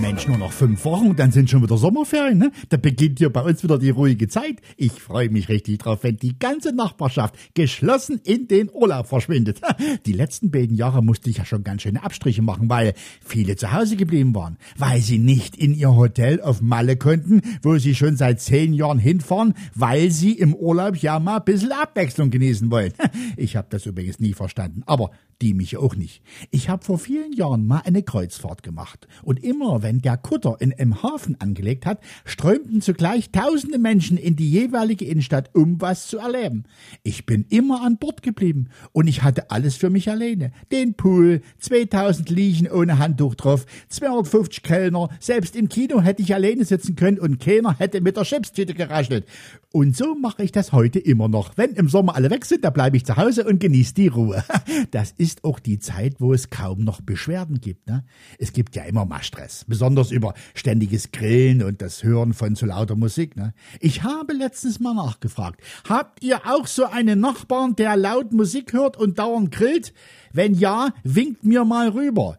Mensch, nur noch fünf Wochen, dann sind schon wieder Sommerferien, ne? Da beginnt hier bei uns wieder die ruhige Zeit. Ich freue mich richtig drauf, wenn die ganze Nachbarschaft geschlossen in den Urlaub verschwindet. Die letzten beiden Jahre musste ich ja schon ganz schöne Abstriche machen, weil viele zu Hause geblieben waren, weil sie nicht in ihr Hotel auf Malle konnten, wo sie schon seit zehn Jahren hinfahren, weil sie im Urlaub ja mal ein bisschen Abwechslung genießen wollen. Ich habe das übrigens nie verstanden, aber die mich auch nicht. Ich habe vor vielen Jahren mal eine Kreuzfahrt gemacht und immer wenn der Kutter in einem Hafen angelegt hat, strömten zugleich tausende Menschen in die jeweilige Innenstadt, um was zu erleben. Ich bin immer an Bord geblieben und ich hatte alles für mich alleine. Den Pool, 2000 Liechen ohne Handtuch drauf, 250 Kellner, selbst im Kino hätte ich alleine sitzen können und keiner hätte mit der Chipstüte geraschelt. Und so mache ich das heute immer noch. Wenn im Sommer alle weg sind, da bleibe ich zu Hause und genieße die Ruhe. Das ist auch die Zeit, wo es kaum noch Beschwerden gibt. Ne? Es gibt ja immer mal Stress, besonders über ständiges Grillen und das Hören von zu lauter Musik. Ne? Ich habe letztens mal nachgefragt, habt ihr auch so einen Nachbarn, der laut Musik hört und dauernd grillt? Wenn ja, winkt mir mal rüber.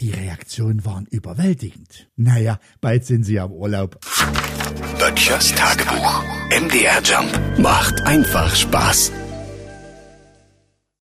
Die Reaktionen waren überwältigend. Naja, bald sind sie am Urlaub. Böttchers Tagebuch. MDR Jump macht einfach Spaß.